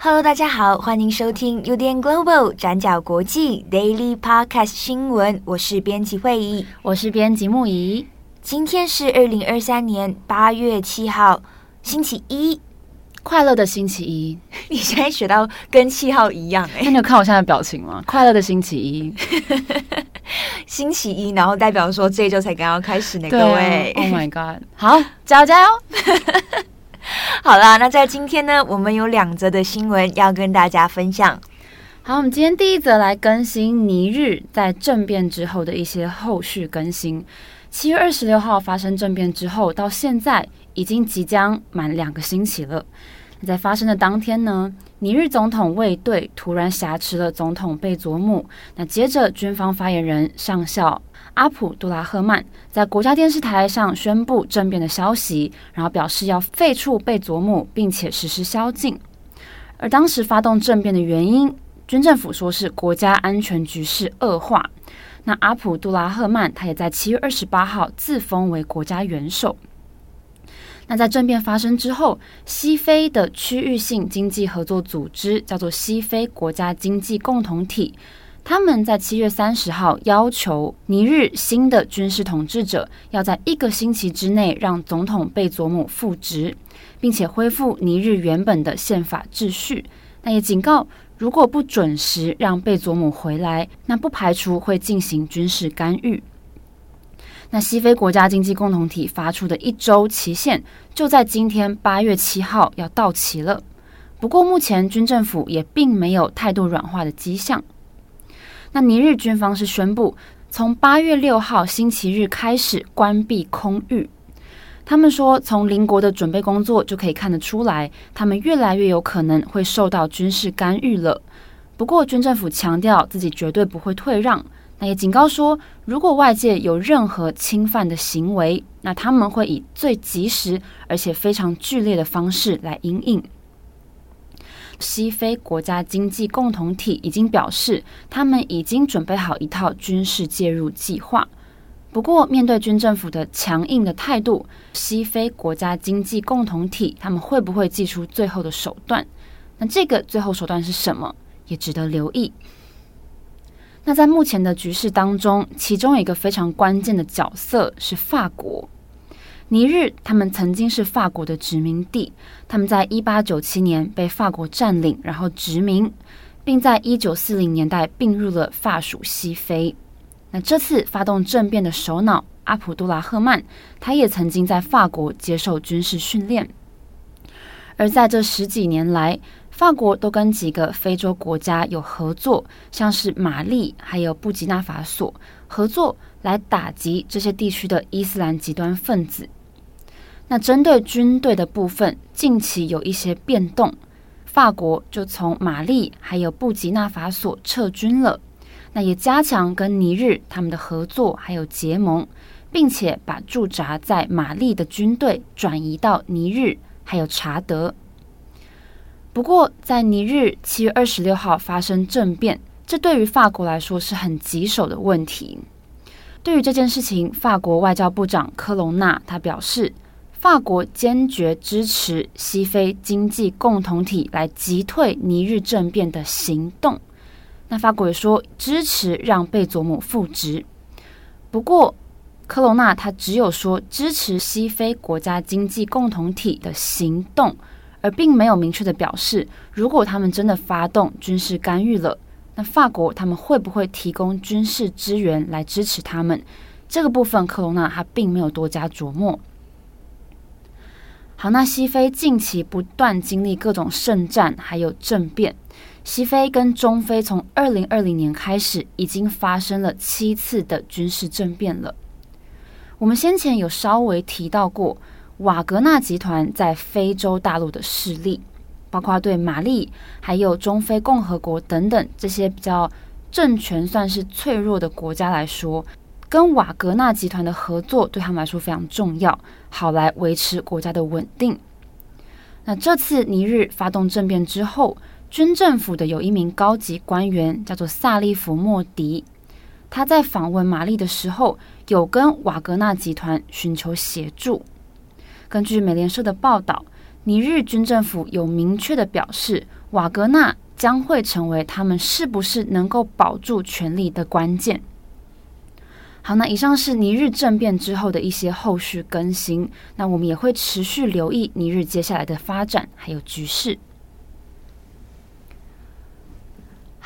Hello，大家好，欢迎收听 UDN Global 转角国际 Daily Podcast 新闻，我是编辑慧仪，我是编辑木仪。今天是二零二三年八月七号，星期一，快乐的星期一。你现在学到跟七号一样哎、欸？那你有看我现在的表情吗？快乐的星期一，星期一，然后代表说这一周才刚刚开始呢，各位。Oh my god！好，加油加油！好啦，那在今天呢，我们有两则的新闻要跟大家分享。好，我们今天第一则来更新尼日在政变之后的一些后续更新。七月二十六号发生政变之后，到现在已经即将满两个星期了。在发生的当天呢，尼日总统卫队突然挟持了总统贝佐姆。那接着，军方发言人上校阿普杜拉赫曼在国家电视台上宣布政变的消息，然后表示要废黜贝佐姆，并且实施宵禁。而当时发动政变的原因，军政府说是国家安全局势恶化。那阿普杜拉赫曼他也在七月二十八号自封为国家元首。那在政变发生之后，西非的区域性经济合作组织叫做西非国家经济共同体，他们在七月三十号要求尼日新的军事统治者要在一个星期之内让总统贝佐姆复职，并且恢复尼日原本的宪法秩序。那也警告。如果不准时让贝佐姆回来，那不排除会进行军事干预。那西非国家经济共同体发出的一周期限就在今天八月七号要到期了。不过目前军政府也并没有态度软化的迹象。那尼日军方是宣布，从八月六号星期日开始关闭空域。他们说，从邻国的准备工作就可以看得出来，他们越来越有可能会受到军事干预了。不过，军政府强调自己绝对不会退让，那也警告说，如果外界有任何侵犯的行为，那他们会以最及时而且非常剧烈的方式来因应。西非国家经济共同体已经表示，他们已经准备好一套军事介入计划。不过，面对军政府的强硬的态度，西非国家经济共同体他们会不会祭出最后的手段？那这个最后手段是什么？也值得留意。那在目前的局势当中，其中一个非常关键的角色是法国。尼日他们曾经是法国的殖民地，他们在一八九七年被法国占领，然后殖民，并在一九四零年代并入了法属西非。那这次发动政变的首脑阿卜杜拉赫曼，他也曾经在法国接受军事训练。而在这十几年来，法国都跟几个非洲国家有合作，像是马利还有布吉纳法索合作来打击这些地区的伊斯兰极端分子。那针对军队的部分，近期有一些变动，法国就从马利还有布吉纳法索撤军了。那也加强跟尼日他们的合作，还有结盟，并且把驻扎在马利的军队转移到尼日，还有查德。不过，在尼日七月二十六号发生政变，这对于法国来说是很棘手的问题。对于这件事情，法国外交部长科隆纳他表示，法国坚决支持西非经济共同体来击退尼日政变的行动。那法国也说支持让贝佐姆复职，不过科隆纳他只有说支持西非国家经济共同体的行动，而并没有明确的表示，如果他们真的发动军事干预了，那法国他们会不会提供军事支援来支持他们？这个部分科隆纳他并没有多加琢磨。好，那西非近期不断经历各种圣战，还有政变。西非跟中非从二零二零年开始，已经发生了七次的军事政变了。我们先前有稍微提到过，瓦格纳集团在非洲大陆的势力，包括对马利、还有中非共和国等等这些比较政权算是脆弱的国家来说，跟瓦格纳集团的合作对他们来说非常重要，好来维持国家的稳定。那这次尼日发动政变之后，军政府的有一名高级官员叫做萨利弗莫迪，他在访问马利的时候，有跟瓦格纳集团寻求协助。根据美联社的报道，尼日军政府有明确的表示，瓦格纳将会成为他们是不是能够保住权力的关键。好，那以上是尼日政变之后的一些后续更新，那我们也会持续留意尼日接下来的发展还有局势。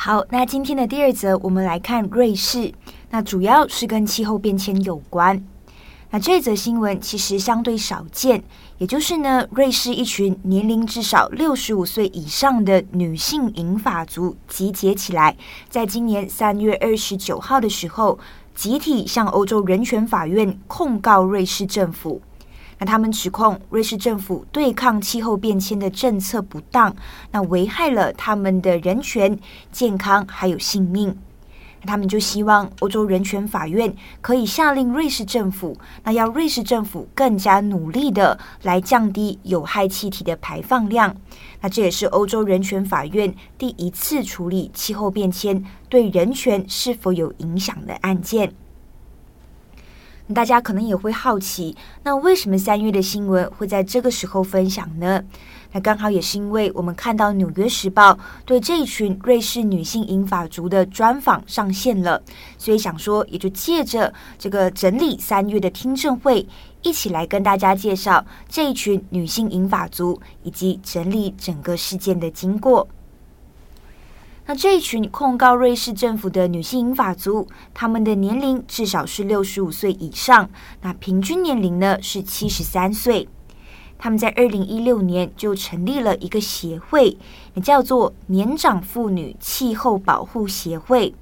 好，那今天的第二则，我们来看瑞士，那主要是跟气候变迁有关。那这则新闻其实相对少见，也就是呢，瑞士一群年龄至少六十五岁以上的女性银发族集结起来，在今年三月二十九号的时候，集体向欧洲人权法院控告瑞士政府。那他们指控瑞士政府对抗气候变迁的政策不当，那危害了他们的人权、健康还有性命。那他们就希望欧洲人权法院可以下令瑞士政府，那要瑞士政府更加努力的来降低有害气体的排放量。那这也是欧洲人权法院第一次处理气候变迁对人权是否有影响的案件。大家可能也会好奇，那为什么三月的新闻会在这个时候分享呢？那刚好也是因为我们看到《纽约时报》对这一群瑞士女性银发族的专访上线了，所以想说也就借着这个整理三月的听证会，一起来跟大家介绍这一群女性银发族，以及整理整个事件的经过。那这一群控告瑞士政府的女性银发族，她们的年龄至少是六十五岁以上，那平均年龄呢是七十三岁。他们在二零一六年就成立了一个协会，也叫做年长妇女气候保护协会。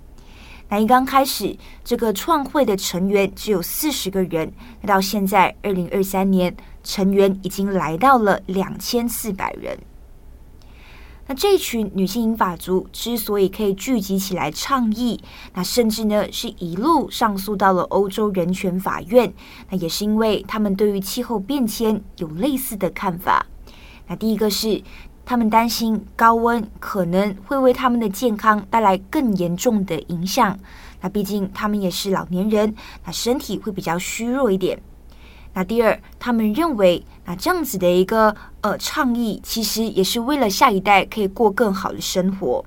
那一刚开始，这个创会的成员只有四十个人，那到现在二零二三年，成员已经来到了两千四百人。那这群女性银发族之所以可以聚集起来倡议，那甚至呢是一路上诉到了欧洲人权法院，那也是因为他们对于气候变迁有类似的看法。那第一个是他们担心高温可能会为他们的健康带来更严重的影响。那毕竟他们也是老年人，那身体会比较虚弱一点。那第二，他们认为，那这样子的一个呃倡议，其实也是为了下一代可以过更好的生活。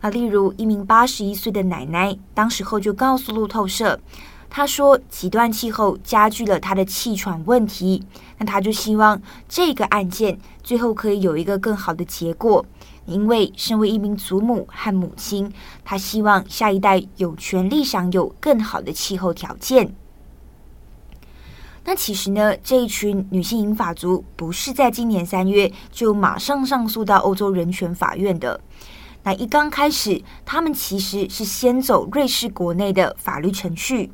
那例如，一名八十一岁的奶奶，当时候就告诉路透社，她说，极端气候加剧了她的气喘问题。那她就希望这个案件最后可以有一个更好的结果，因为身为一名祖母和母亲，她希望下一代有权利享有更好的气候条件。那其实呢，这一群女性银发族不是在今年三月就马上上诉到欧洲人权法院的。那一刚开始，他们其实是先走瑞士国内的法律程序。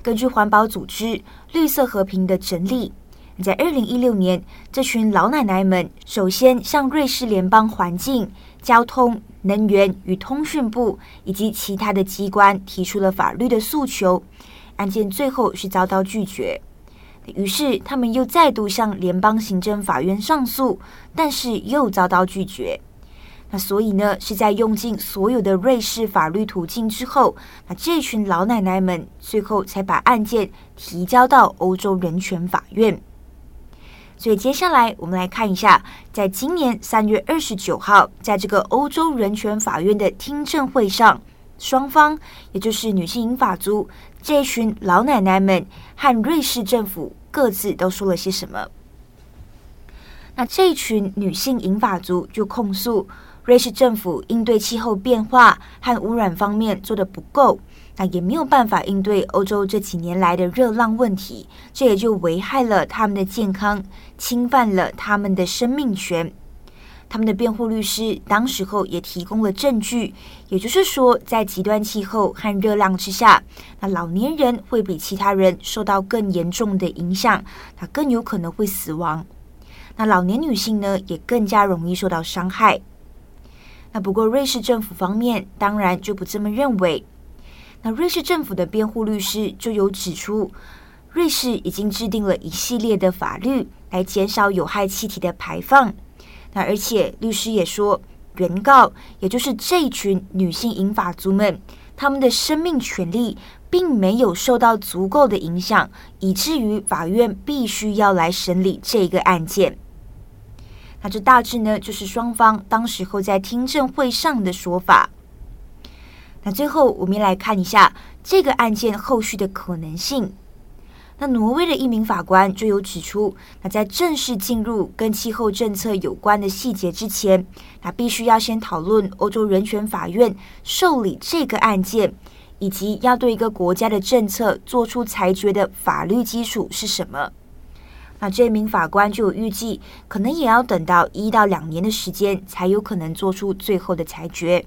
根据环保组织绿色和平的整理，在二零一六年，这群老奶奶们首先向瑞士联邦环境、交通、能源与通讯部以及其他的机关提出了法律的诉求。案件最后是遭到拒绝，于是他们又再度向联邦行政法院上诉，但是又遭到拒绝。那所以呢，是在用尽所有的瑞士法律途径之后，那这群老奶奶们最后才把案件提交到欧洲人权法院。所以接下来我们来看一下，在今年三月二十九号，在这个欧洲人权法院的听证会上，双方也就是女性银发族。这群老奶奶们和瑞士政府各自都说了些什么？那这群女性银发族就控诉瑞士政府应对气候变化和污染方面做得不够，那也没有办法应对欧洲这几年来的热浪问题，这也就危害了他们的健康，侵犯了他们的生命权。他们的辩护律师当时候也提供了证据，也就是说，在极端气候和热浪之下，那老年人会比其他人受到更严重的影响，那更有可能会死亡。那老年女性呢，也更加容易受到伤害。那不过，瑞士政府方面当然就不这么认为。那瑞士政府的辩护律师就有指出，瑞士已经制定了一系列的法律来减少有害气体的排放。那而且律师也说，原告也就是这群女性银发族们，她们的生命权利并没有受到足够的影响，以至于法院必须要来审理这个案件。那这大致呢，就是双方当时候在听证会上的说法。那最后，我们来看一下这个案件后续的可能性。那挪威的一名法官就有指出，那在正式进入跟气候政策有关的细节之前，那必须要先讨论欧洲人权法院受理这个案件，以及要对一个国家的政策做出裁决的法律基础是什么。那这名法官就有预计，可能也要等到一到两年的时间，才有可能做出最后的裁决。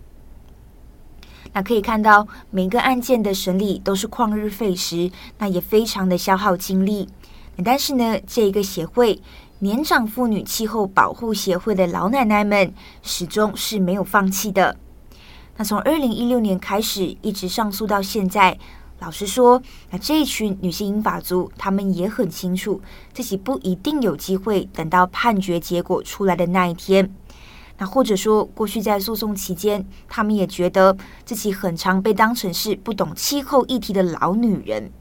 那可以看到，每个案件的审理都是旷日费时，那也非常的消耗精力。但是呢，这一个协会年长妇女气候保护协会的老奶奶们始终是没有放弃的。那从二零一六年开始，一直上诉到现在。老实说，那这一群女性英法族，她们也很清楚自己不一定有机会等到判决结果出来的那一天。那或者说，过去在诉讼期间，他们也觉得自己很常被当成是不懂气候议题的老女人。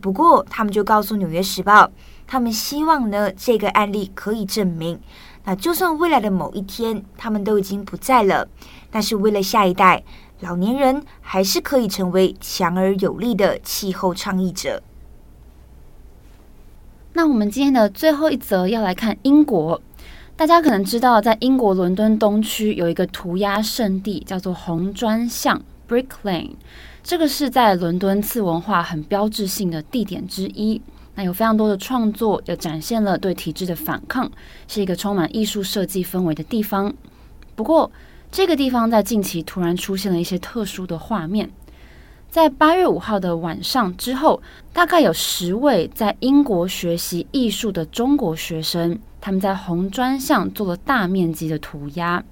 不过，他们就告诉《纽约时报》，他们希望呢，这个案例可以证明，那就算未来的某一天他们都已经不在了，但是为了下一代，老年人还是可以成为强而有力的气候倡议者。那我们今天的最后一则要来看英国。大家可能知道，在英国伦敦东区有一个涂鸦圣地，叫做红砖巷 （Brick Lane）。这个是在伦敦次文化很标志性的地点之一。那有非常多的创作，也展现了对体制的反抗，是一个充满艺术设计氛围的地方。不过，这个地方在近期突然出现了一些特殊的画面。在八月五号的晚上之后，大概有十位在英国学习艺术的中国学生。他们在红砖上做了大面积的涂鸦，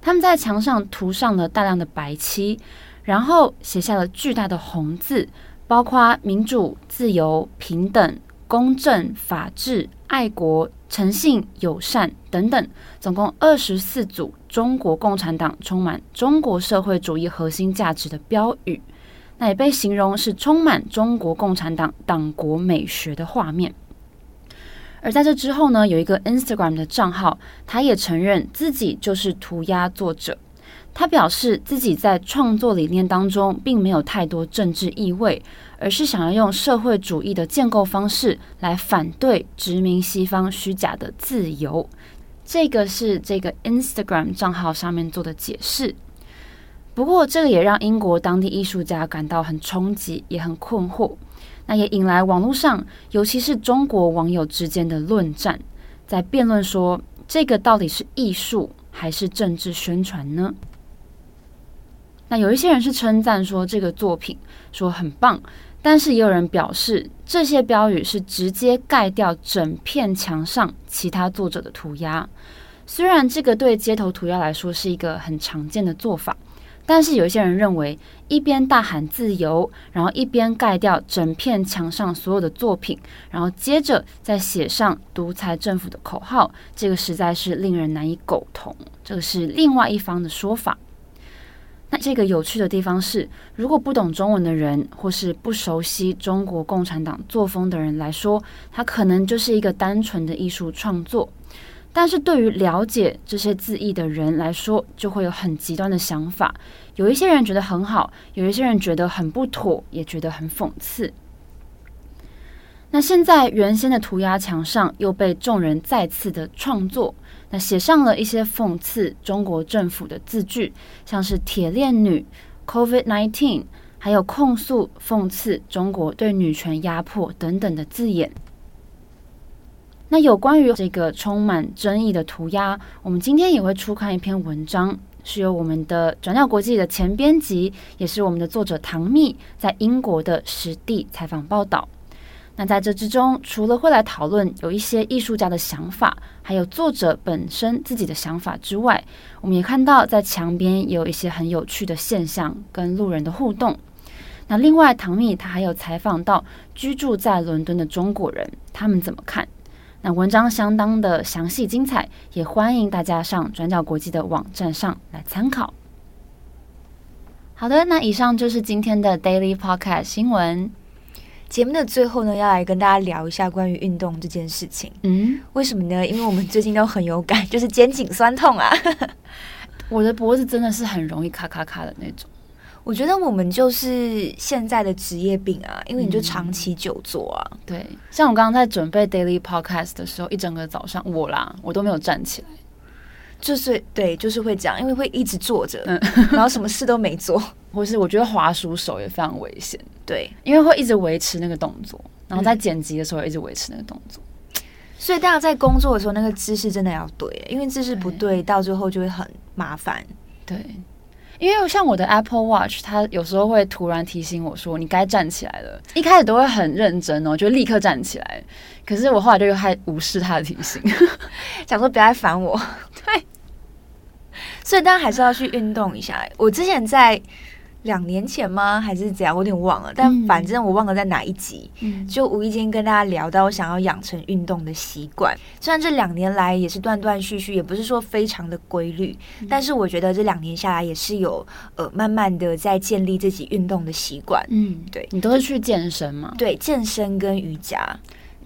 他们在墙上涂上了大量的白漆，然后写下了巨大的红字，包括民主、自由、平等、公正、法治、爱国、诚信、友善等等，总共二十四组中国共产党充满中国社会主义核心价值的标语，那也被形容是充满中国共产党党国美学的画面。而在这之后呢，有一个 Instagram 的账号，他也承认自己就是涂鸦作者。他表示自己在创作理念当中并没有太多政治意味，而是想要用社会主义的建构方式来反对殖民西方虚假的自由。这个是这个 Instagram 账号上面做的解释。不过，这个也让英国当地艺术家感到很冲击，也很困惑。那也引来网络上，尤其是中国网友之间的论战，在辩论说，这个到底是艺术还是政治宣传呢？那有一些人是称赞说这个作品说很棒，但是也有人表示这些标语是直接盖掉整片墙上其他作者的涂鸦。虽然这个对街头涂鸦来说是一个很常见的做法。但是有一些人认为，一边大喊自由，然后一边盖掉整片墙上所有的作品，然后接着再写上独裁政府的口号，这个实在是令人难以苟同。这个是另外一方的说法。那这个有趣的地方是，如果不懂中文的人，或是不熟悉中国共产党作风的人来说，它可能就是一个单纯的艺术创作。但是对于了解这些字义的人来说，就会有很极端的想法。有一些人觉得很好，有一些人觉得很不妥，也觉得很讽刺。那现在原先的涂鸦墙上又被众人再次的创作，那写上了一些讽刺中国政府的字句，像是“铁链女”、“COVID-19”，还有控诉讽刺中国对女权压迫等等的字眼。那有关于这个充满争议的涂鸦，我们今天也会出刊一篇文章，是由我们的转角国际的前编辑，也是我们的作者唐蜜在英国的实地采访报道。那在这之中，除了会来讨论有一些艺术家的想法，还有作者本身自己的想法之外，我们也看到在墙边也有一些很有趣的现象跟路人的互动。那另外，唐蜜他还有采访到居住在伦敦的中国人，他们怎么看？那文章相当的详细精彩，也欢迎大家上转角国际的网站上来参考。好的，那以上就是今天的 Daily Podcast 新闻。节目的最后呢，要来跟大家聊一下关于运动这件事情。嗯，为什么呢？因为我们最近都很有感，就是肩颈酸痛啊。我的脖子真的是很容易咔咔咔的那种。我觉得我们就是现在的职业病啊，因为你就长期久坐啊。嗯、对，像我刚刚在准备 Daily Podcast 的时候，一整个早上我啦，我都没有站起来，就是对，就是会这样，因为会一直坐着，嗯、然后什么事都没做，或是我觉得滑鼠手也非常危险，对，因为会一直维持那个动作，然后在剪辑的时候也一直维持那个动作，嗯、所以大家在工作的时候，那个姿势真的要对，因为姿势不对，到最后就会很麻烦，对。因为像我的 Apple Watch，它有时候会突然提醒我说：“你该站起来了。”一开始都会很认真哦，就立刻站起来。可是我后来就又还无视它的提醒，想说不要来烦我。对，所以当然还是要去运动一下。我之前在。两年前吗？还是怎样？我有点忘了。但反正我忘了在哪一集，嗯、就无意间跟大家聊到，我想要养成运动的习惯。虽然这两年来也是断断续续，也不是说非常的规律，嗯、但是我觉得这两年下来也是有呃慢慢的在建立自己运动的习惯。嗯，对，你都是去健身吗？对，健身跟瑜伽。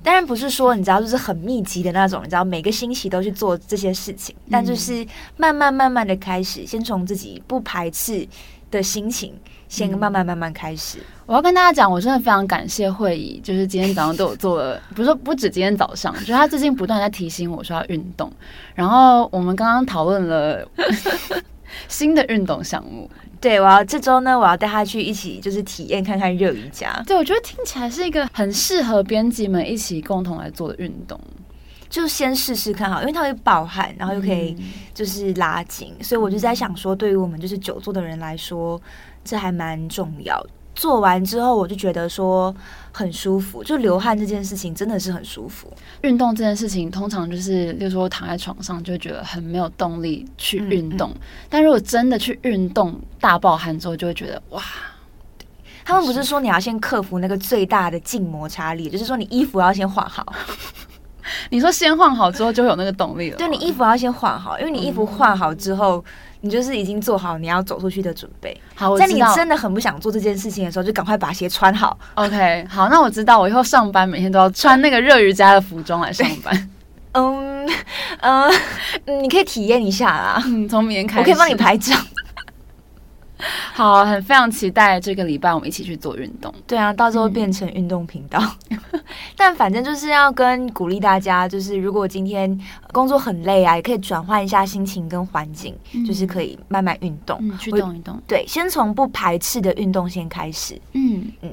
当然不是说你知道就是很密集的那种，你知道每个星期都去做这些事情，嗯、但就是慢慢慢慢的开始，先从自己不排斥的心情，先慢慢慢慢开始。嗯、我要跟大家讲，我真的非常感谢慧仪，就是今天早上对我做了，不是不止今天早上，就是他最近不断在提醒我说要运动。然后我们刚刚讨论了 新的运动项目，对，我要这周呢，我要带他去一起就是体验看看热瑜伽。对，我觉得听起来是一个很适合编辑们一起共同来做的运动。就先试试看好，因为它会爆汗，然后又可以就是拉筋，嗯、所以我就在想说，对于我们就是久坐的人来说，这还蛮重要。做完之后，我就觉得说很舒服，就流汗这件事情真的是很舒服。运动这件事情，通常就是，例如说躺在床上就觉得很没有动力去运动，嗯嗯、但如果真的去运动，大爆汗之后，就会觉得哇。他们不是说你要先克服那个最大的静摩擦力，就是说你衣服要先换好。你说先换好之后就有那个动力了。对，你衣服要先换好，因为你衣服换好之后，你就是已经做好你要走出去的准备。好，在你真的很不想做这件事情的时候，就赶快把鞋穿好。OK，好，那我知道，我以后上班每天都要穿那个热瑜伽的服装来上班。嗯嗯，你可以体验一下啦。嗯，从明天开始，我可以帮你拍照。好，很非常期待这个礼拜我们一起去做运动。对啊，到时候变成运动频道。嗯、但反正就是要跟鼓励大家，就是如果今天工作很累啊，也可以转换一下心情跟环境，嗯、就是可以慢慢运动，嗯、去动一动。对，先从不排斥的运动先开始。嗯嗯。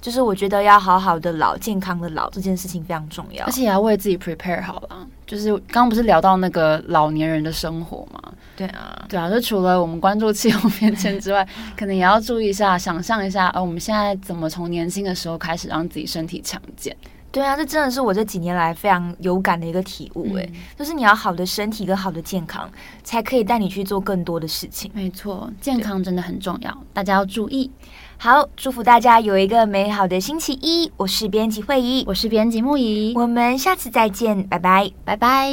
就是我觉得要好好的老，健康的老这件事情非常重要，而且也要为自己 prepare 好了。就是刚刚不是聊到那个老年人的生活吗？对啊，对啊，就除了我们关注气候变迁之外，可能也要注意一下，想象一下，呃，我们现在怎么从年轻的时候开始让自己身体强健？对啊，这真的是我这几年来非常有感的一个体悟。哎，就是你要好的身体跟好的健康，才可以带你去做更多的事情。没错，健康真的很重要，大家要注意。好，祝福大家有一个美好的星期一。我是编辑会议，我是编辑木仪，我们下次再见，拜拜，拜拜。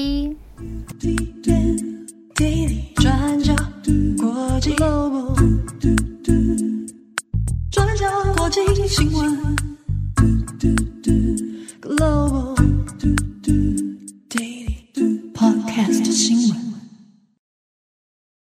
转角国际转角国际新闻 Global Daily Podcast 新闻。